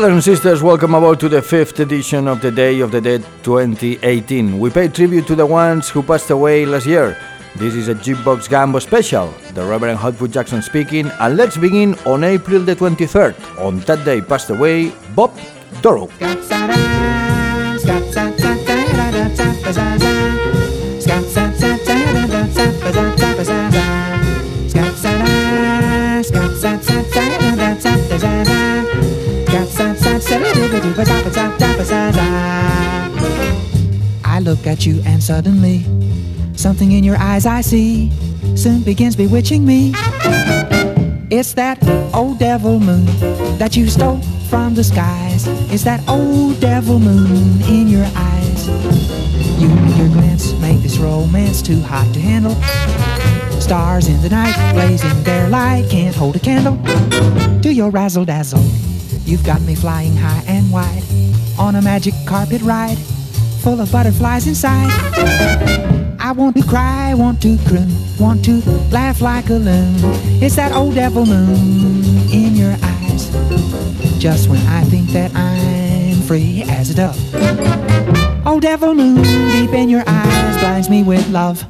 Brothers and sisters, welcome aboard to the fifth edition of the Day of the Dead 2018. We pay tribute to the ones who passed away last year. This is a Jukebox Gambo special. The Reverend Hotfoot Jackson speaking, and let's begin on April the 23rd. On that day passed away Bob Dorough. At you and suddenly something in your eyes I see soon begins bewitching me. It's that old devil moon that you stole from the skies. It's that old devil moon in your eyes. You and your glance make this romance too hot to handle. Stars in the night blazing their light can't hold a candle to your razzle dazzle. You've got me flying high and wide on a magic carpet ride full of butterflies inside. I want to cry, want to croon, want to laugh like a loon. It's that old devil moon in your eyes. Just when I think that I'm free as a dove. Old devil moon deep in your eyes blinds me with love.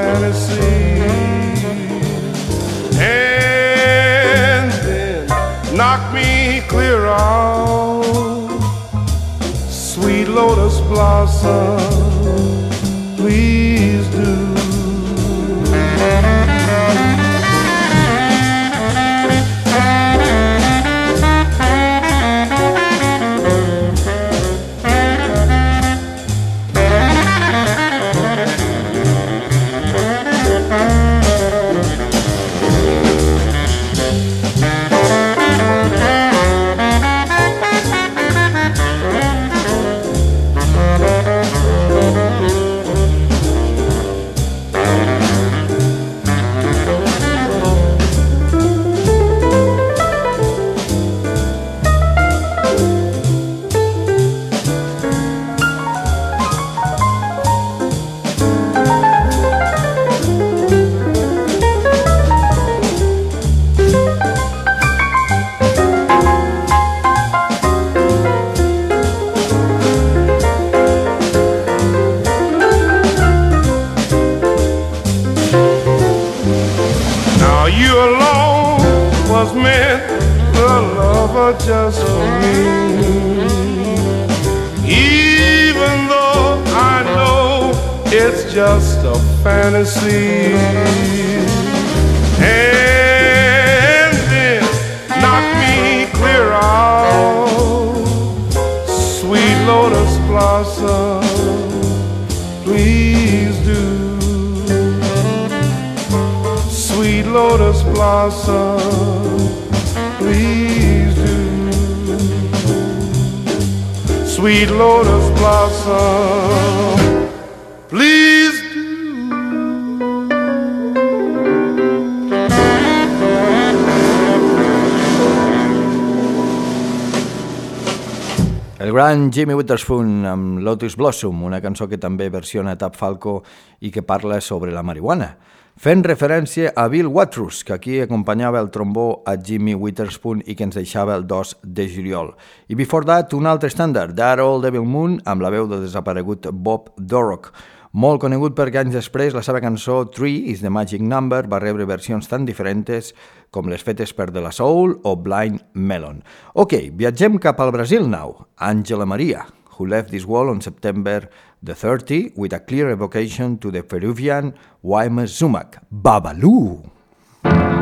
Fantasy. And then knock me clear out, sweet lotus blossom, please do. Fantasy. And then knock me clear out, sweet lotus blossom, please do. Sweet lotus blossom, please do. Sweet lotus blossom, gran Jimmy Witherspoon amb Lotus Blossom, una cançó que també versiona Tap Falco i que parla sobre la marihuana, fent referència a Bill Watrous, que aquí acompanyava el trombó a Jimmy Witherspoon i que ens deixava el 2 de juliol. I before that, un altre estàndard, That Old Devil Moon, amb la veu del desaparegut Bob Dorrock, molt conegut perquè anys després la seva cançó Three is the Magic Number va rebre versions tan diferents com les fetes per De La Soul o Blind Melon. Ok, viatgem cap al Brasil now. Angela Maria, who left this world on September the 30 with a clear evocation to the Peruvian Guaymas Sumac, Babalu. Estoy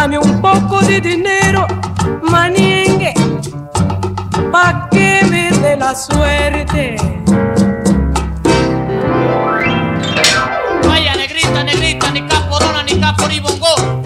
Dame un poco de dinero, maniengue, pa' que me dé la suerte. Vaya, negrita, negrita, ni caporona, ni capo, ni bongo.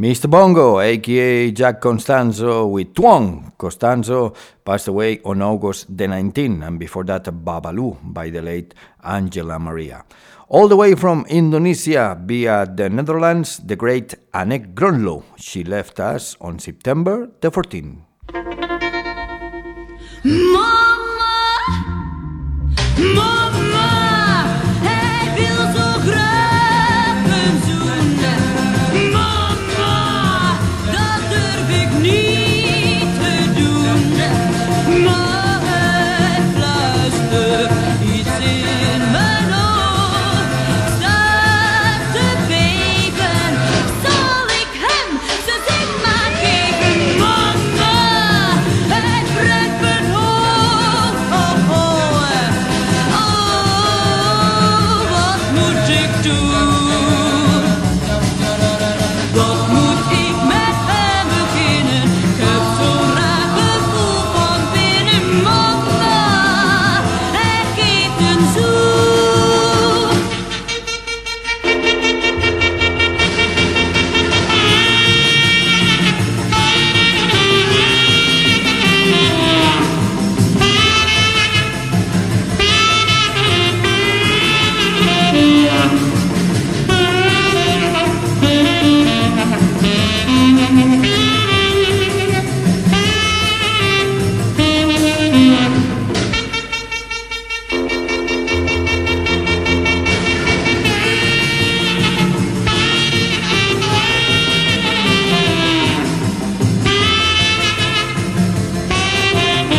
Mr. Bongo, aka Jack Costanzo with Twong. Costanzo passed away on August the 19th, and before that, Babalu by the late Angela Maria. All the way from Indonesia via the Netherlands, the great Anneke Grönloh. She left us on September the 14th. Mama! Mama!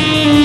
Thank you.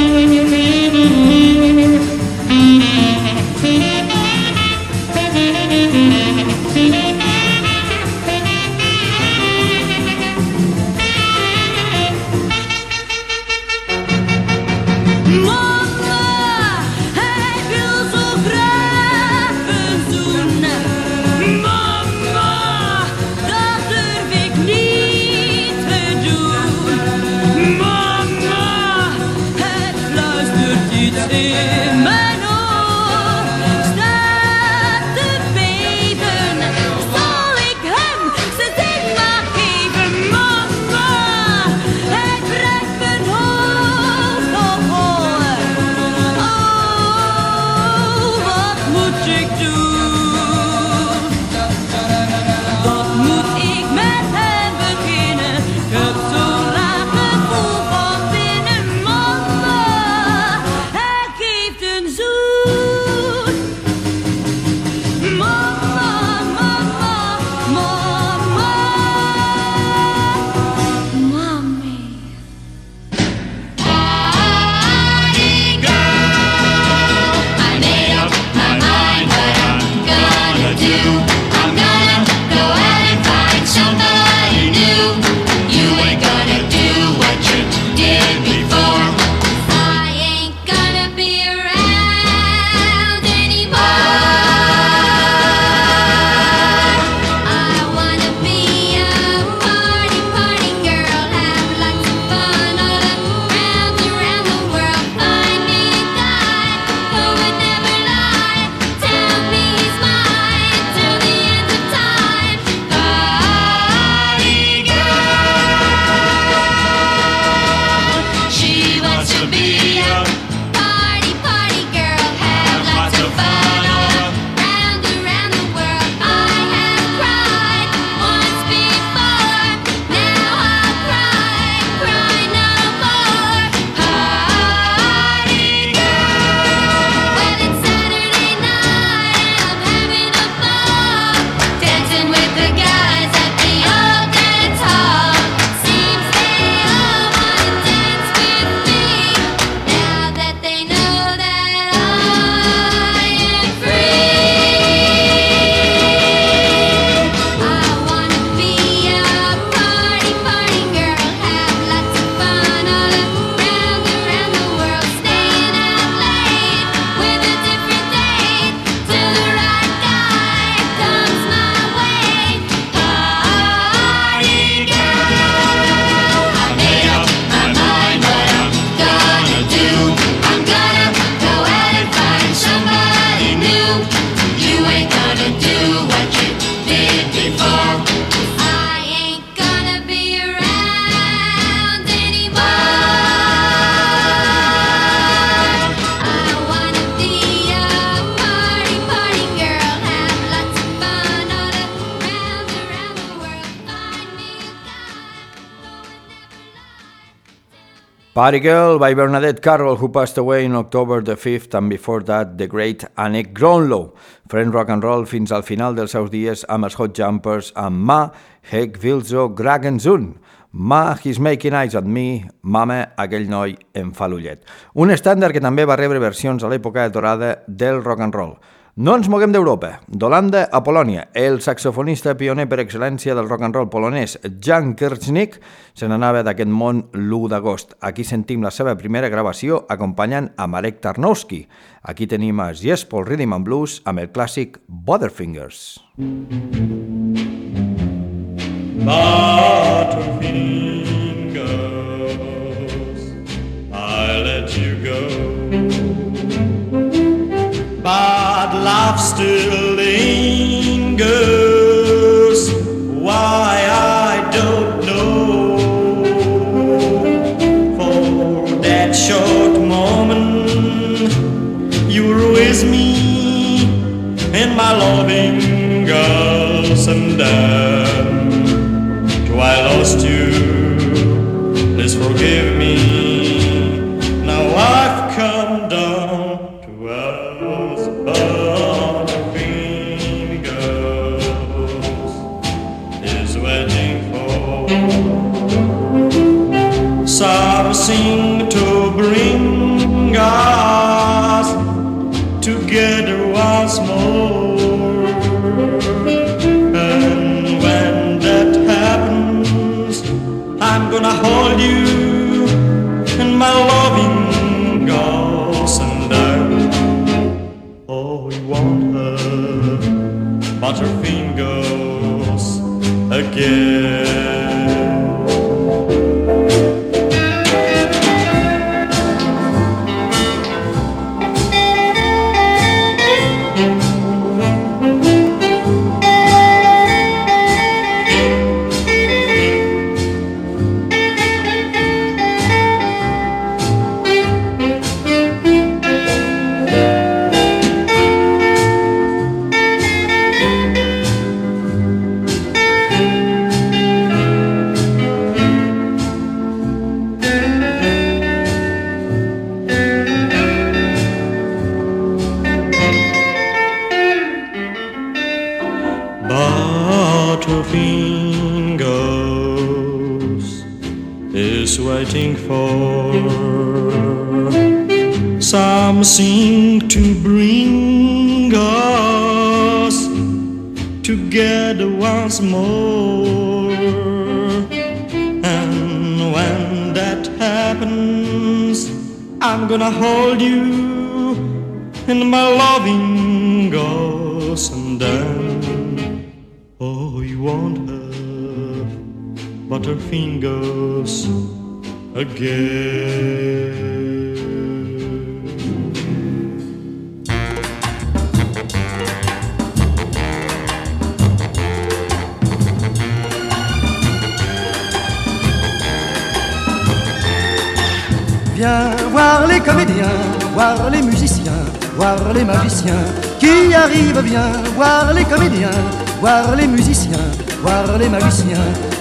Party Girl by Bernadette Carroll, who passed away on October the 5th, and before that, the great Annette Gronlow, friend rock and roll fins al final dels seus dies amb els Hot Jumpers amb Ma, Hek Vilzo, Gragenzun. Ma, He's Making Eyes at Me, Mama, aquell noi em fa l'ullet. Un estàndard que també va rebre versions a l'època dorada del rock and roll. No ens moguem d'Europa. D'Holanda a Polònia, el saxofonista pioner per excel·lència del rock and roll polonès, Jan Kirchnik, se n'anava d'aquest món l'1 d'agost. Aquí sentim la seva primera gravació acompanyant a Marek Tarnowski. Aquí tenim a Paul Rhythm and Blues amb el clàssic Butterfingers. Butterfingers, love still lingers. Why I don't know. For that short moment, you were with me in my loving girls, and then to I lost you. Please forgive me. Again. Butterfingers again. Viens voir les comédiens, voir les musiciens, voir les magiciens qui arrivent. Viens voir les comédiens, voir les musiciens, voir les magiciens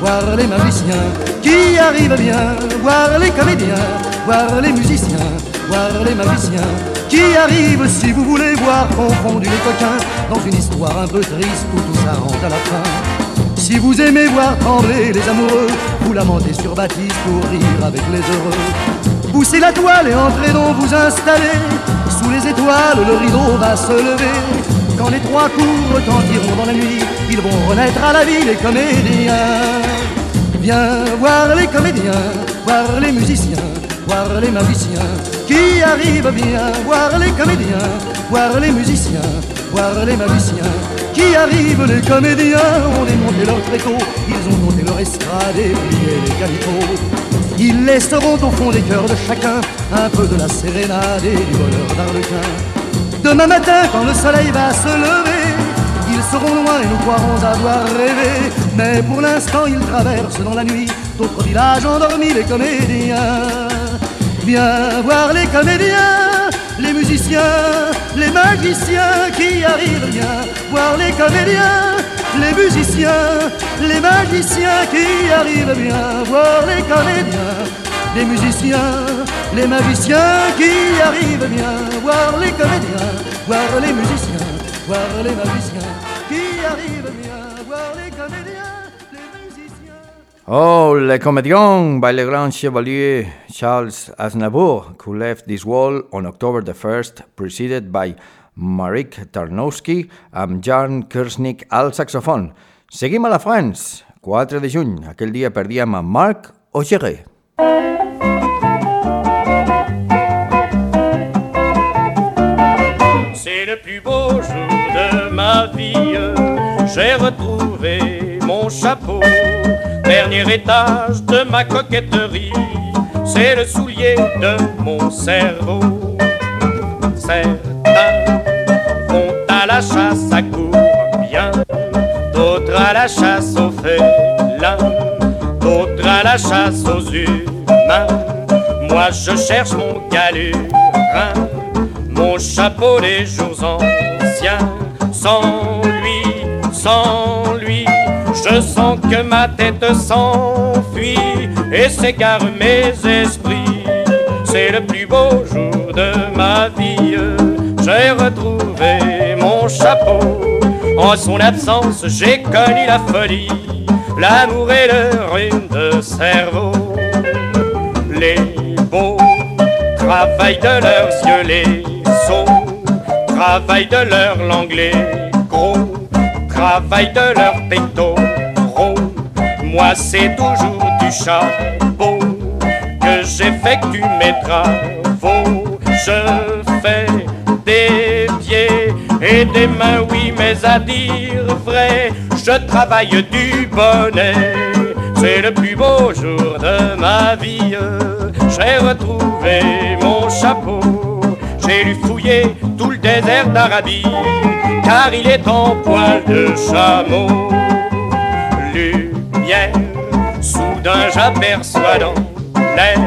voir les magiciens qui arrivent bien. Voir les comédiens, voir les musiciens, voir les magiciens qui arrivent. Si vous voulez voir confondus les coquins dans une histoire un peu triste où tout s'arrange à la fin. Si vous aimez voir trembler les amoureux, vous lamentez sur Baptiste pour rire avec les heureux. Poussez la toile et entrez donc vous installer. Sous les étoiles, le rideau va se lever. Quand les trois coups retentiront dans la nuit, ils vont renaître à la vie les comédiens. Viens voir les comédiens, voir les musiciens, voir les magiciens qui arrivent bien. Voir les comédiens, voir les musiciens, voir les magiciens qui arrivent. Les comédiens ont démonté leur tréteau, ils ont monté leur estrade et plié les calicots. Ils laisseront au fond des cœurs de chacun un peu de la sérénade et du bonheur d'Arlequin. Demain matin, quand le soleil va se lever, ils seront loin et nous croirons avoir rêvé. Mais pour l'instant, ils traversent dans la nuit d'autres villages endormis, les comédiens. Viens voir les comédiens, les musiciens, les magiciens qui arrivent. Viens voir les comédiens, les musiciens, les magiciens qui arrivent. Viens voir les comédiens, les musiciens, les magiciens qui arrivent. Viens voir les comédiens, voir les musiciens, voir les magiciens Oh, Le Comédien by le grand chevalier Charles Aznavour, who left this world on October the 1st, preceded by Marek Tarnowski amb Jan Kersnik al saxofon. Seguim a la France. 4 de juny, aquell dia perdíem a Marc Augeré. C'est le plus beau jour de ma vie. J'ai retrouvé chapeau, dernier étage de ma coquetterie. C'est le soulier de mon cerveau. Certains vont à la chasse à court bien, d'autres à la chasse aux félins, d'autres à la chasse aux humains. Moi je cherche mon galurin mon chapeau des jours anciens. Sans lui, sans lui, je sens que ma tête s'enfuit et s'égare mes esprits. C'est le plus beau jour de ma vie. J'ai retrouvé mon chapeau. En son absence, j'ai connu la folie, l'amour et le rhume de cerveau. Les beaux travaillent de leurs yeux les sots, travaillent de leur gros, travaillent de leurs pectoraux. Moi c'est toujours du chapeau que j'effectue mes travaux. Je fais des pieds et des mains, oui, mais à dire vrai, je travaille du bonnet. C'est le plus beau jour de ma vie. J'ai retrouvé mon chapeau. J'ai dû fouiller tout le désert d'Arabie, car il est en poil de chameau. Lumière, soudain j'aperçois dans l'air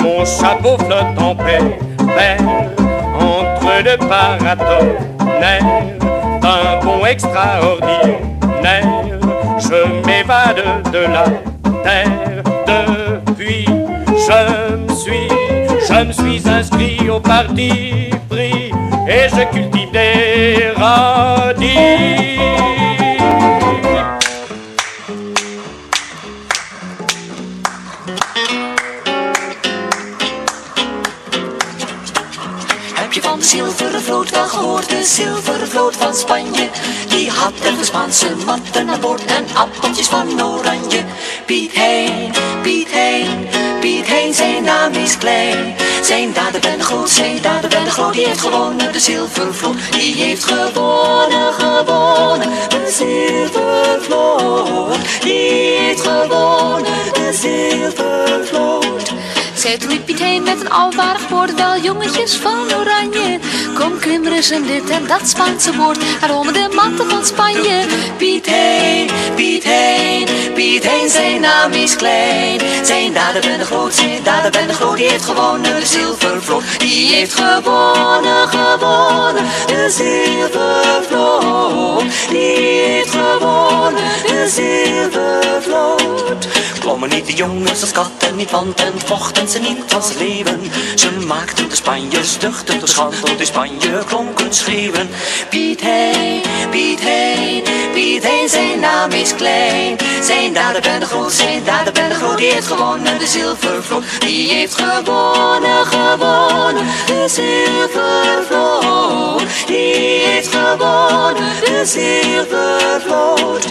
mon chapeau flotte en paix, entre deux paratonnerres d'un bon extraordinaire. Je m'évade de la terre depuis. Je je me suis inscrit au parti pris et je cultive des. Heb je van de zilveren vloot wel gehoord? De zilveren vloot van Spanje. Die had de Spaanse matten aan boord en appeltjes van oranje. Piet heen, Piet heen, Piet heen, zijn naam is klein. Zijn daden ben groot, zijn daden ben groot. Die heeft gewonnen, de zilveren vloot. Die heeft gewonnen, gewonnen, de zilveren vloot. Die heeft gewonnen, de zilveren Zij riep Piet heen met een alwaardig woord, wel jongetjes van oranje. Kom klim er eens in dit en dat Spaanse woord, onder de matten van Spanje. Piet heen, Piet heen, Piet heen, zijn naam is klein. Zijn daden ben groot, zijn daden ben groot, die heeft gewonnen de zilvervloot. Die heeft gewonnen, gewonnen, de zilvervloot. Die heeft gewonnen, de zilvervloot. Klommen niet de jongens als katten niet, want en vochten ze niet als leeuwen. Ze maakten de Spanjers duchten de schand, tot in Spanje klonken schreeuwen. Piet heen, Piet heen, Piet heen, zijn naam is klein. Zijn daden ben groot, zijn daden ben groot, die heeft gewonnen de zilvervloot. Die heeft gewonnen, gewonnen, de zilvervloot. Die heeft gewonnen, de zilvervloot.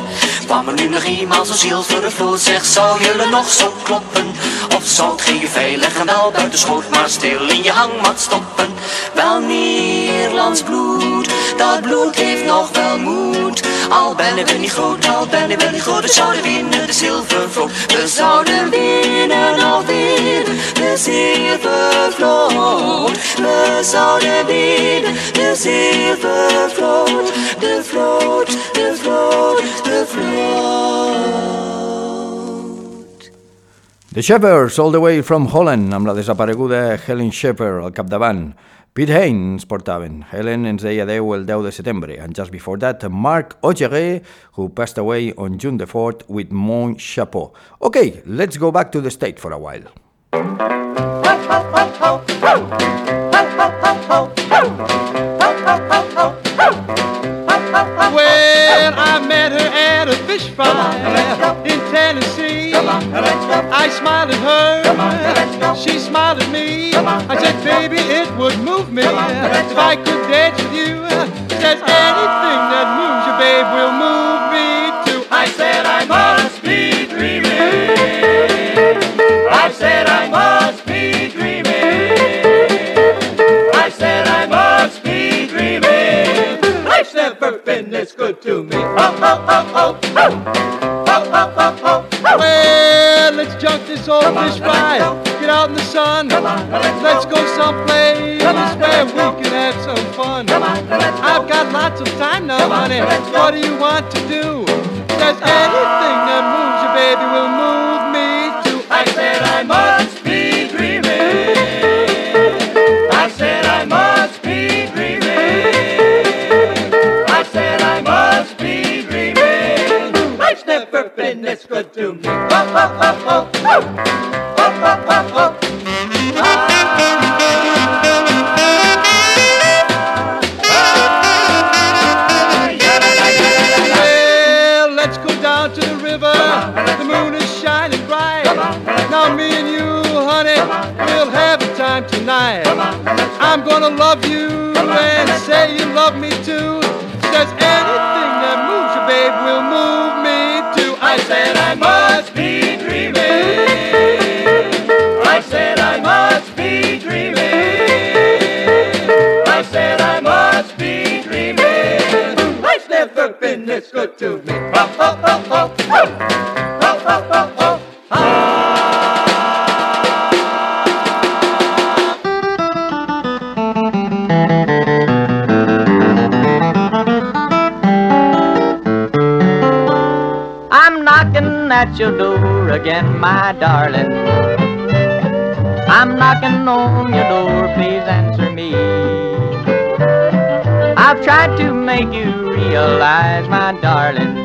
Kwam er nu nog eenmaal zo'n zilveren vloot, zeg zou jullie nog zo kloppen? Of zou het geen veilig en wel buiten schoot, maar stil in je hangmat stoppen? Wel Nederlands bloed, dat bloed heeft nog wel moed. Al ben ik niet groot, al ben ik niet groot, ik zou er winnen de zilvervloot. We zouden winnen alweer de zilvervloot. We zouden winnen de zilvervloot. De vloot, de vloot, de vloot. The Shepherds, all the way from Holland, amb la desapareguda Helen Shepard al capdavant. Piet Hein portaven. Helen ens deia adeu el 10 de setembre. And just before that, Marc Ogeret, who passed away on June the 4th with Mon Chapeau. Okay, let's go back to the state for a while. Well, I met her at a fish fry in Tennessee. I smiled at her, she smiled at me. I said, baby, it would move me if I could dance with you. Says anything that moves you, babe, will move Been this good to me. Oh, oh, oh, oh, oh. Oh, oh, oh, oh. Well, let's junk this old fish fry. Get out in the sun. Let's go someplace where we can have some fun. I've got lots of time now, honey. What do you want to do? There's anything that moves you, baby, will move Been this good to me. Oh, oh, oh, oh, oh. Well, let's go down to the river. The moon is shining bright. Now me and you, honey, we'll have a time tonight. I'm gonna love you and say you love me I said I must be dreaming. I said I must be dreaming. I said I must be dreaming. Life's never been this good to me. Oh, oh, at your door again, my darling. I'm knocking on your door, please answer me. I've tried to make you realize, my darling,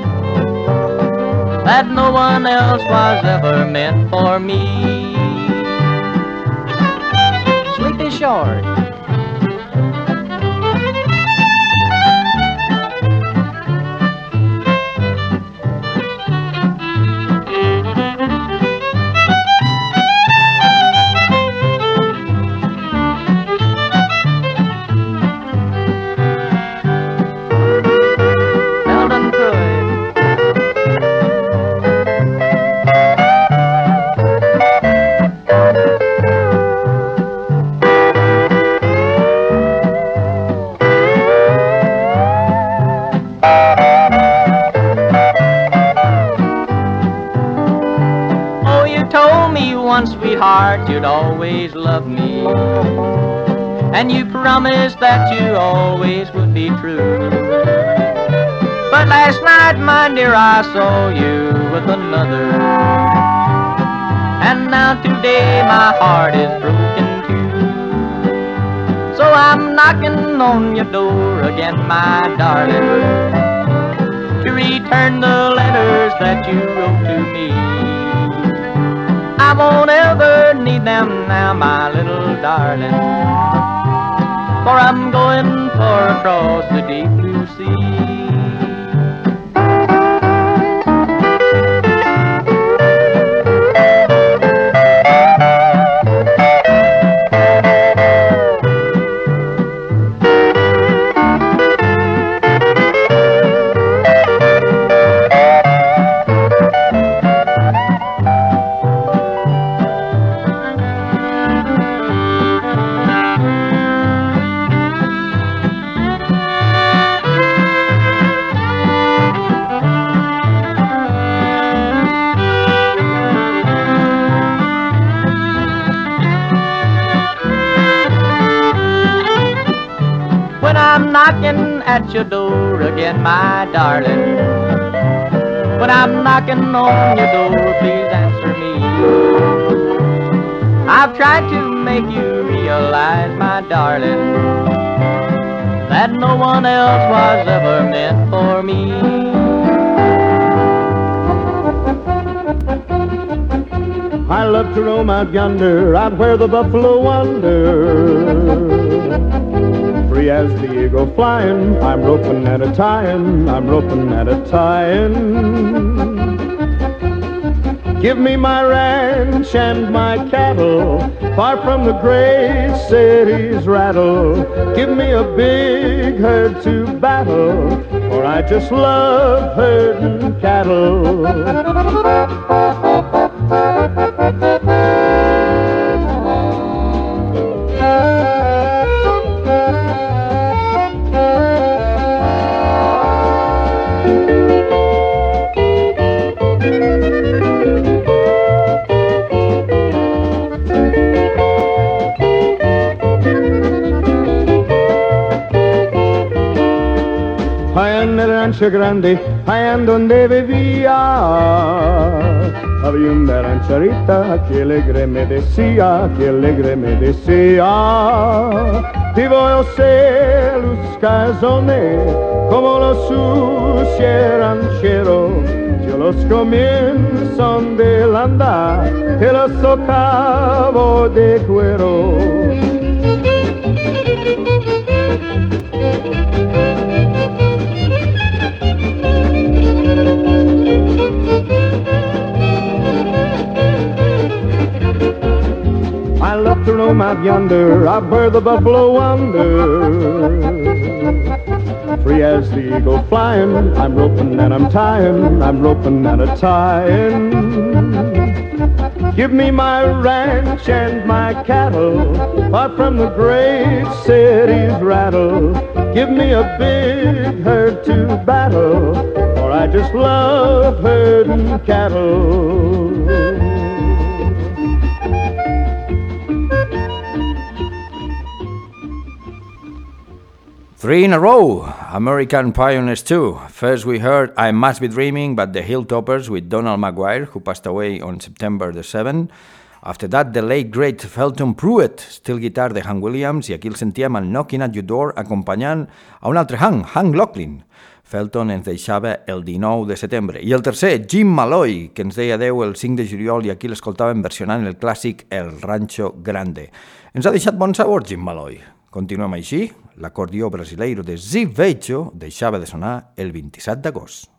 that no one else was ever meant for me. Sleep is short. Sweetheart, you'd always love me. And you promised that you always would be true. But last night, my dear, I saw you with another. And now today my heart is broken too. So I'm knocking on your door again, my darling, to return the letters that you wrote to me. I won't ever need them now, my little darling, for I'm going far across the deep blue sea. At your door again, my darling. When I'm knocking on your door, please answer me. I've tried to make you realize, my darling, that no one else was ever meant for me. I love to roam out yonder, out where the buffalo wander. As the eagle flying, I'm roping and a tying, I'm roping and a tying. Give me my ranch and my cattle, far from the great city's rattle. Give me a big herd to battle, for I just love herding cattle. Rancho grande, allá en donde vivía, había una rancherita que alegre me decía, que alegre me decía, ti voy a hacer los cazones como los sucios rancheros. Yo los comienzo de landa y los socavo de cuero. I love to roam out yonder, out where the buffalo wander. Free as the eagle flying, I'm roping and I'm tying, I'm roping and a tying. Give me my ranch and my cattle, far from the great city's rattle. Give me a big herd to battle, I just love herding cattle. Three in a row, American Pioneers 2. First we heard I Must Be Dreaming but the Hilltoppers with Donald McGuire, who passed away on September the 7th. After that, the late great Felton Pruett, still guitar de Hank Williams, i aquí el sentíem al Knocking at Your Door acompanyant a un altre Hank, Hank Locklin. Felton ens deixava el 19 de setembre. I el tercer, Jim Malloy, que ens deia adeu el 5 de juliol i aquí l'escoltàvem versionant el clàssic El Rancho Grande. Ens ha deixat bon sabor, Jim Malloy. Continuem així. L'acordió brasileiro de Ziv Veijo deixava de sonar el 27 d'agost.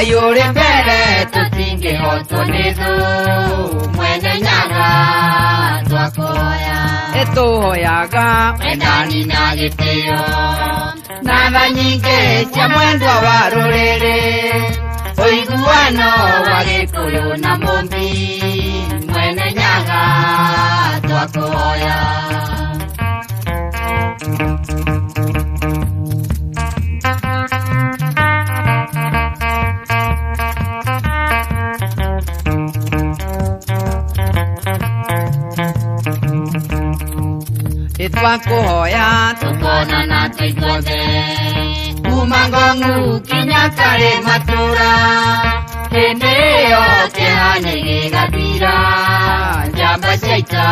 ayore pere to tinge ho to nezo mwene nyaga twakoya eto hoyaga endani na gitio na banyinge cia mwendwa wa ruriri uiguano wa gikuyu na mumbi mwene nyaga twakoya ĩtwakũhoya tũkonana tũiguothe kuma ngong'u kinya karĩ matũra hĩndĩ ĩyo kĩhanya gĩgathira njamba cia ita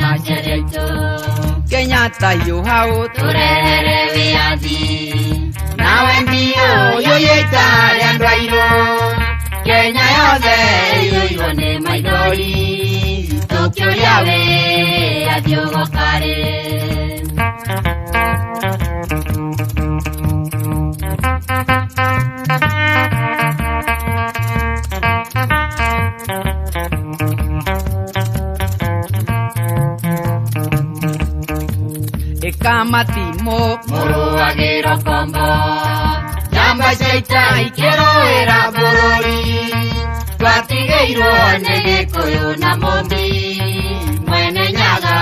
na njĩra itũ kenyatta yu hau. Tũrehere wĩyathi nawe mbio yũyĩta rĩa andũ airũ kenya yothe ĩiyũirwo nĩ maithori choriaure, adio gozare. Ekamatimo moroa gero konbo, jamba jaita ikero era borori. Twatigĩirwo nĩ gĩkũyũ na mũmbi mwene nyaga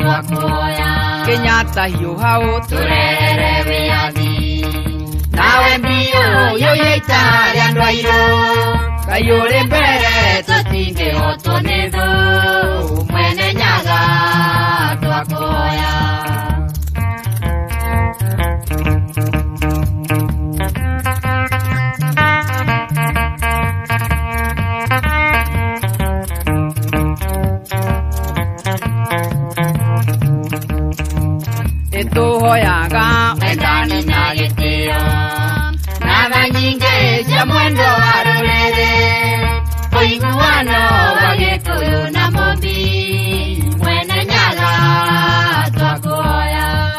twakuoya kenyatta yu hau tũrehere wĩyathi nawe mbio yũyĩita rĩa andũ airũ ngai ũrĩ mbere tũtingĩhotwo nĩ thũ mwene nyaga twakuoya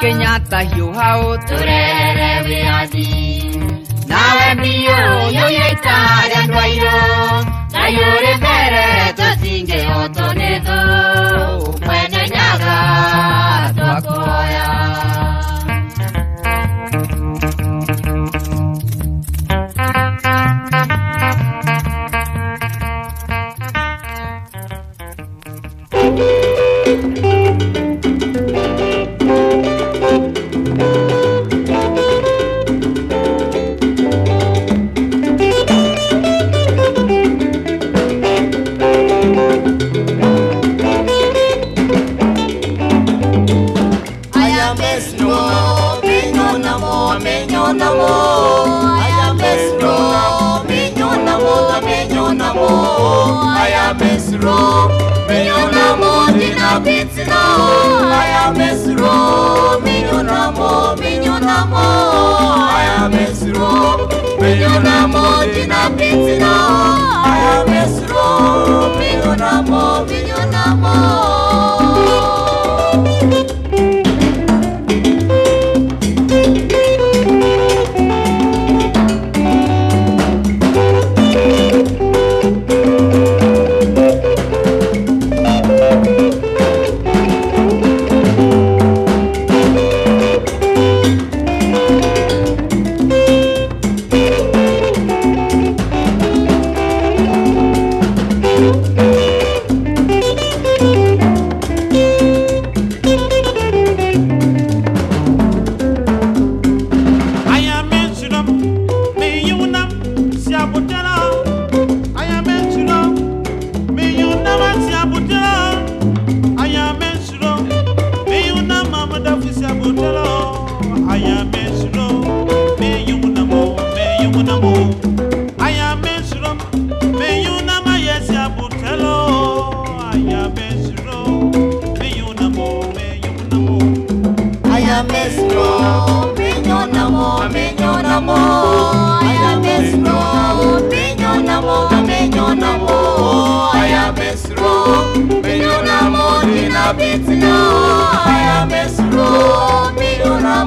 kenyatta yu hau tũrehere wĩyathi nawe mbio yũyĩta rĩa andũ airũ ngai ũrĩ mbere tũtingĩhotwo nĩ thũ mwene nyaga twakuoya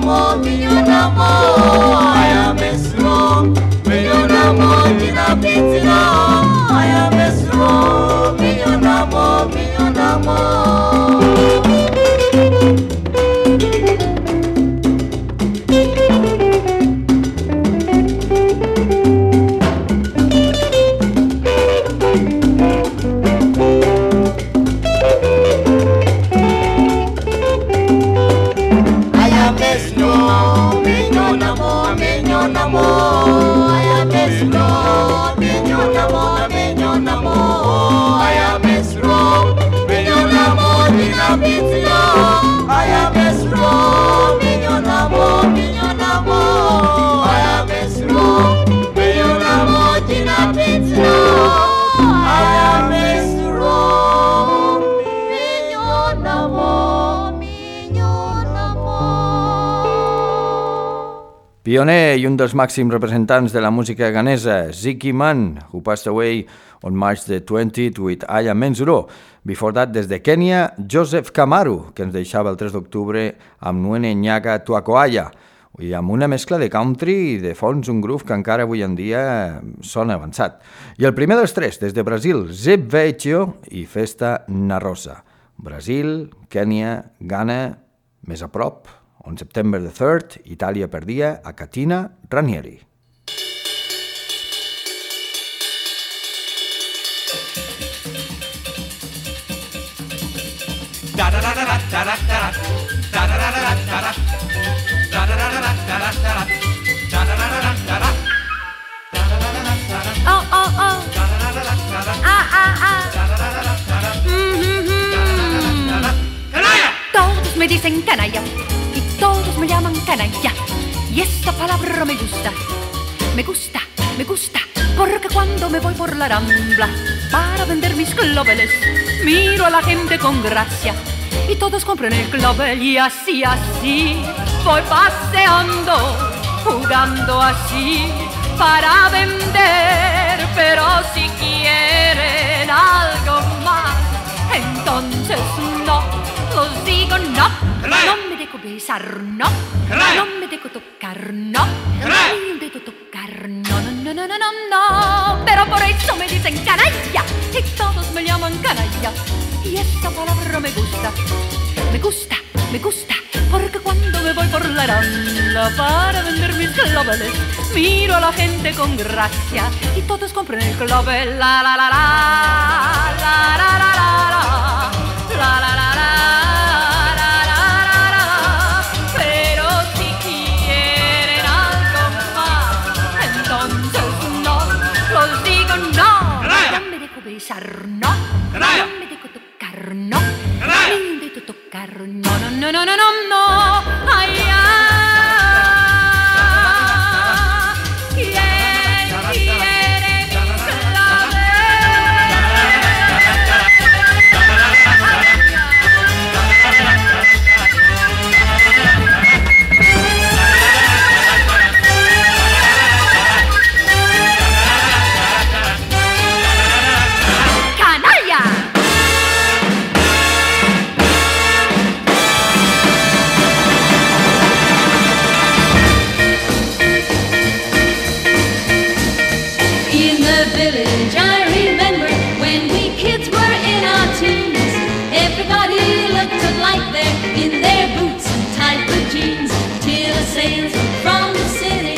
Million amor, million amor. I am a slow. Million amor in a bit now. I am a slow. Million amor, million amor. Pioner i un dels màxims representants de la música ganesa, Ziki Man, who passed away on March the 20th with Aya Menzuro. Before that, des de Kènia, Joseph Kamaru, que ens deixava el 3 d'octubre amb Nuene Nyaga Tuacoaya, i amb una mescla de country i de fons un groove que encara avui en dia sona avançat. I el primer dels tres, des de Brasil, Zeb Vecchio i Festa Narrosa. Brasil, Kènia, Ghana, més a prop, on September the 3rd, Itàlia perdia a Catina Ranieri. Oh, oh, oh. Ah, ah, ah. Mm, mm, mm. Todos me dicen canalla me llaman canalla. Y esta palabra me gusta, me gusta, me gusta. Porque cuando me voy por la rambla para vender mis cloveles, miro a la gente con gracia y todos compran el clovel y así, así voy paseando, jugando así para vender. Pero si quieren algo más, entonces no, los digo no. No me dejo besar, no. No me dejo tocar, no. Ni un dedo tocar, no, no, no, no, no, no, no. Pero por eso me dicen canalla y todos me llaman canalla. Y esta palabra me gusta, me gusta, me gusta. Porque cuando me voy por la rambla para vender mis cloveles, miro a la gente con gracia y todos compran el clovel. La la la la, la la la la, la la la la. la, Dedo tocar, no, no, no, no, no, no, no. Ay, ay. in their boots and tight blue jeans till a from the city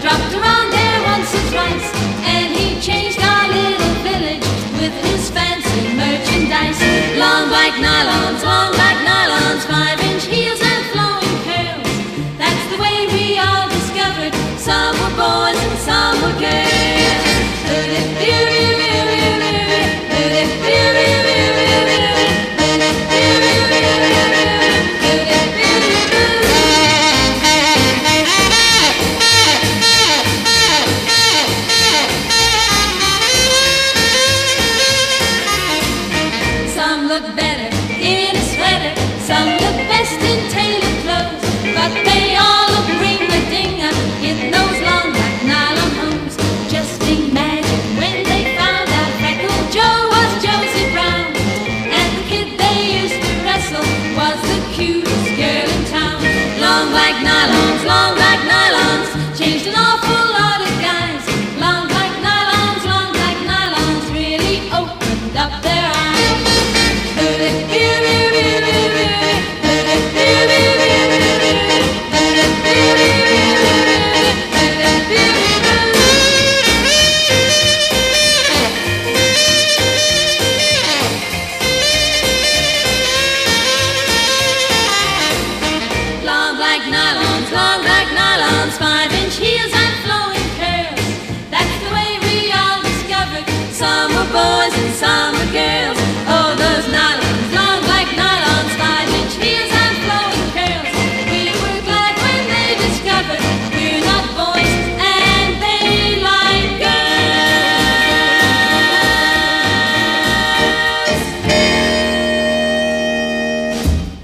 dropped around there once or twice, and he changed our little village with his fancy merchandise. Long white nylons, long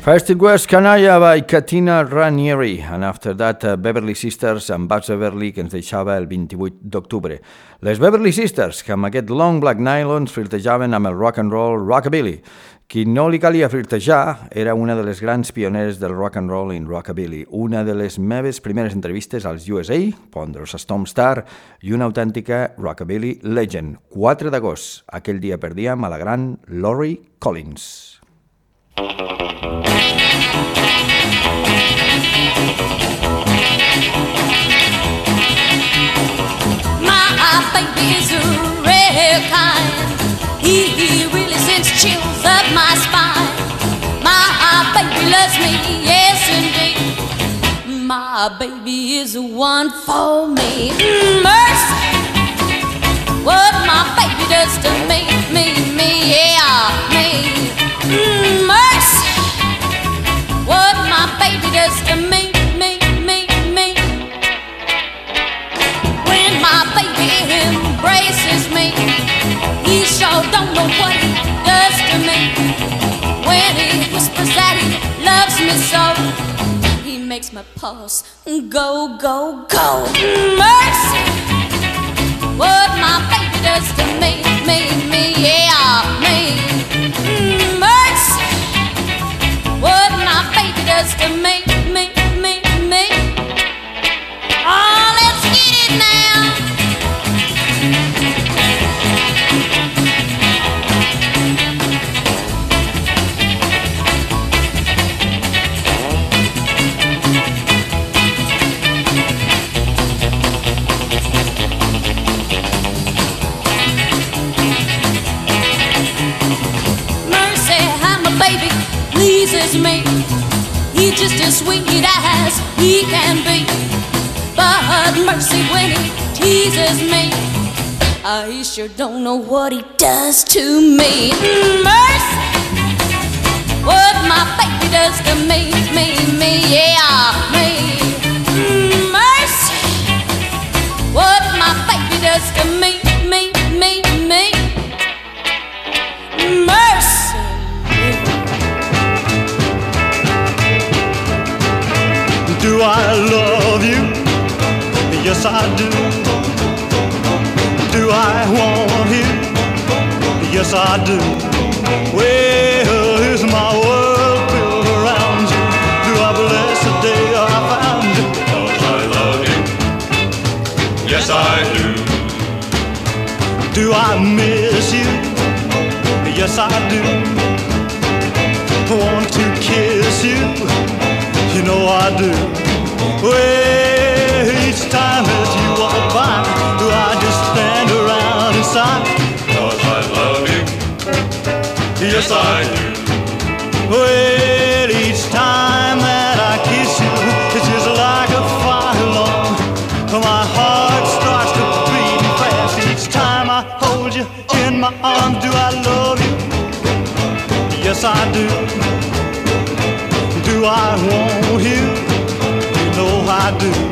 First it was Canalla by Katina Ranieri, and after that uh, Beverly Sisters amb Bats Beverly que ens deixava el 28 d'octubre. Les Beverly Sisters, que amb aquest long black nylons flirtejaven amb el rock and roll rockabilly. Qui no li calia flirtejar era una de les grans pioneres del rock and roll in rockabilly, una de les meves primeres entrevistes als USA, Ponderosa Storm Star, i una autèntica rockabilly legend. 4 d'agost, aquell dia perdíem a la gran Laurie Collins. My baby is a rare kind. He, he really sends chills up my spine. My baby loves me, yes indeed. My baby is the one for me. Mm, mercy, what my baby does to me, me, me, yeah, me. Does to me, me, me, me. When my baby embraces me, he sure don't know what he does to me. When he whispers that he loves me so, he makes my pulse go, go, go. Mercy, what my baby does to me, me, me, yeah, me. Does to me, me, me, me. Oh, let's get it now. As sweet as he can be. But mercy when he teases me, I sure don't know what he does to me. Mercy, what my baby does to me, me, me, yeah, me. Mercy, what my baby does to me, I love you? Yes, I do. Do I want you? Yes, I do. Well, is my world built around you? Do I bless the day I found you? Cause I love you. Yes, I do. Do I miss you? Yes, I do. Want to kiss you? You know I do. Well, each time as you walk by, do I just stand around and sigh? Cause I love you. Yes, I do. Well, each time that I kiss you, it's just like a fire alarm. My heart starts to beat fast each time I hold you in my arms. Do I love you? Yes, I do. Do I want you? You know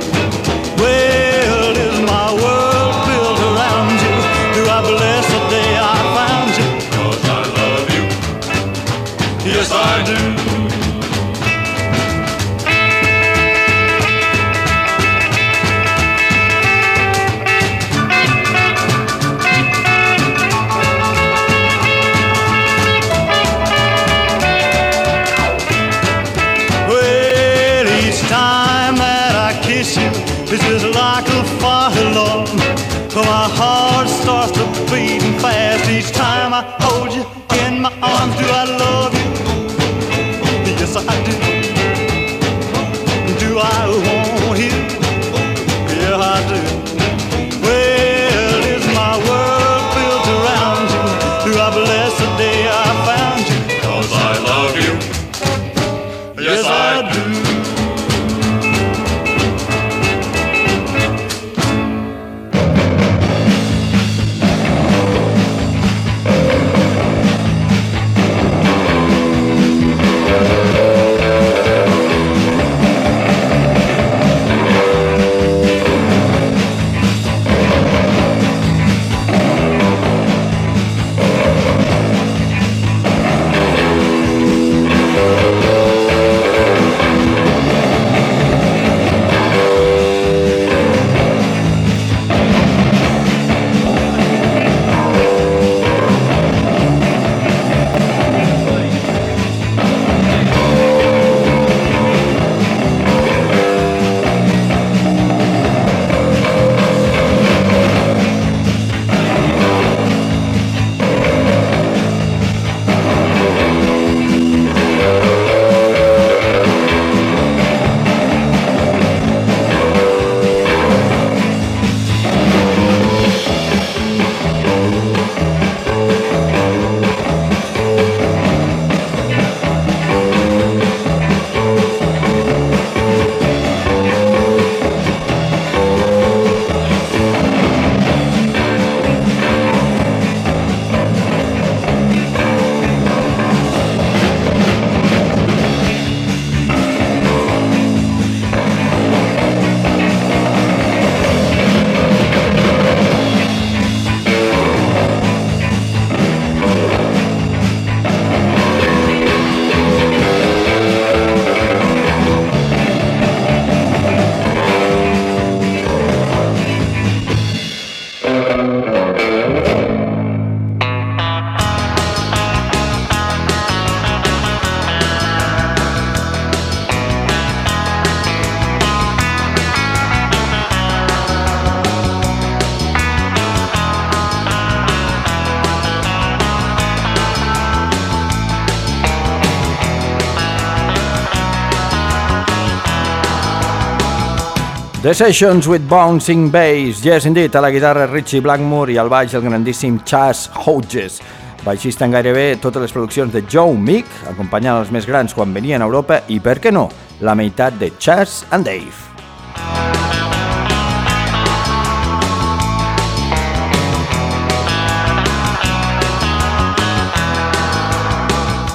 The Sessions with Bouncing Bass. Yes, indeed, a la guitarra Richie Blackmore i al baix el grandíssim Chas Hodges. Baixista en gairebé totes les produccions de Joe Meek, acompanyant els més grans quan venien a Europa i, per què no, la meitat de Chas and Dave.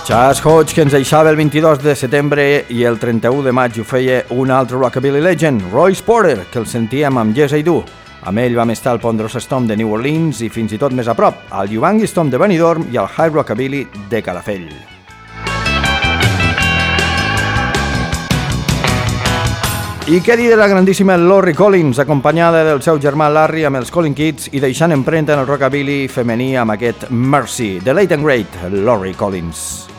Chas Hodge, que ens deixava el 22 de setembre i el 31 de maig ho feia un altre rockabilly legend, Royce Porter, que el sentíem amb Yes I Do. Amb ell vam estar al Ponderosa Storm de New Orleans i fins i tot més a prop, al Yubangi Storm de Benidorm i al High Rockabilly de Calafell. I què dir de la grandíssima Lori Collins, acompanyada del seu germà Larry amb els Collin Kids i deixant empremta en el rockabilly femení amb aquest Mercy, de late and great Lori Collins.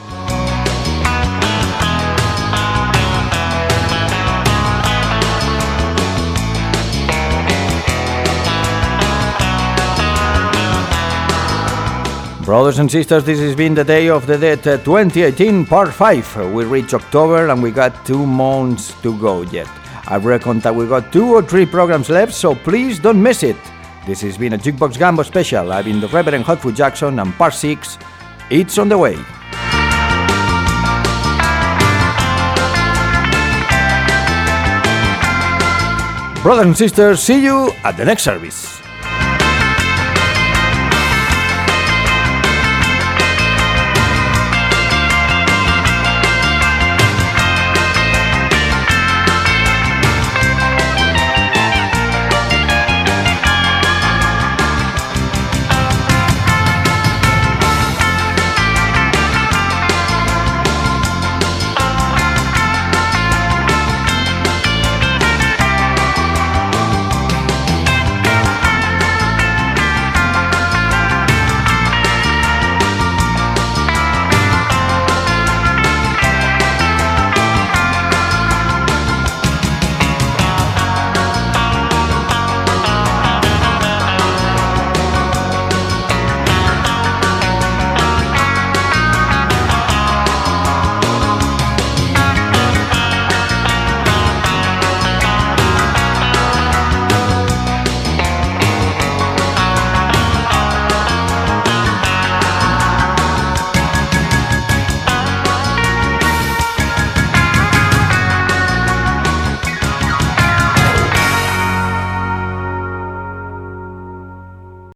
Brothers and sisters, this has been the Day of the Dead uh, 2018 Part 5. We reached October and we got two months to go yet. I reckon that we got two or three programs left, so please don't miss it. This has been a Jukebox Gambo special. I've been the Reverend Hotfoot Jackson and Part 6. It's on the way. Brothers and sisters, see you at the next service.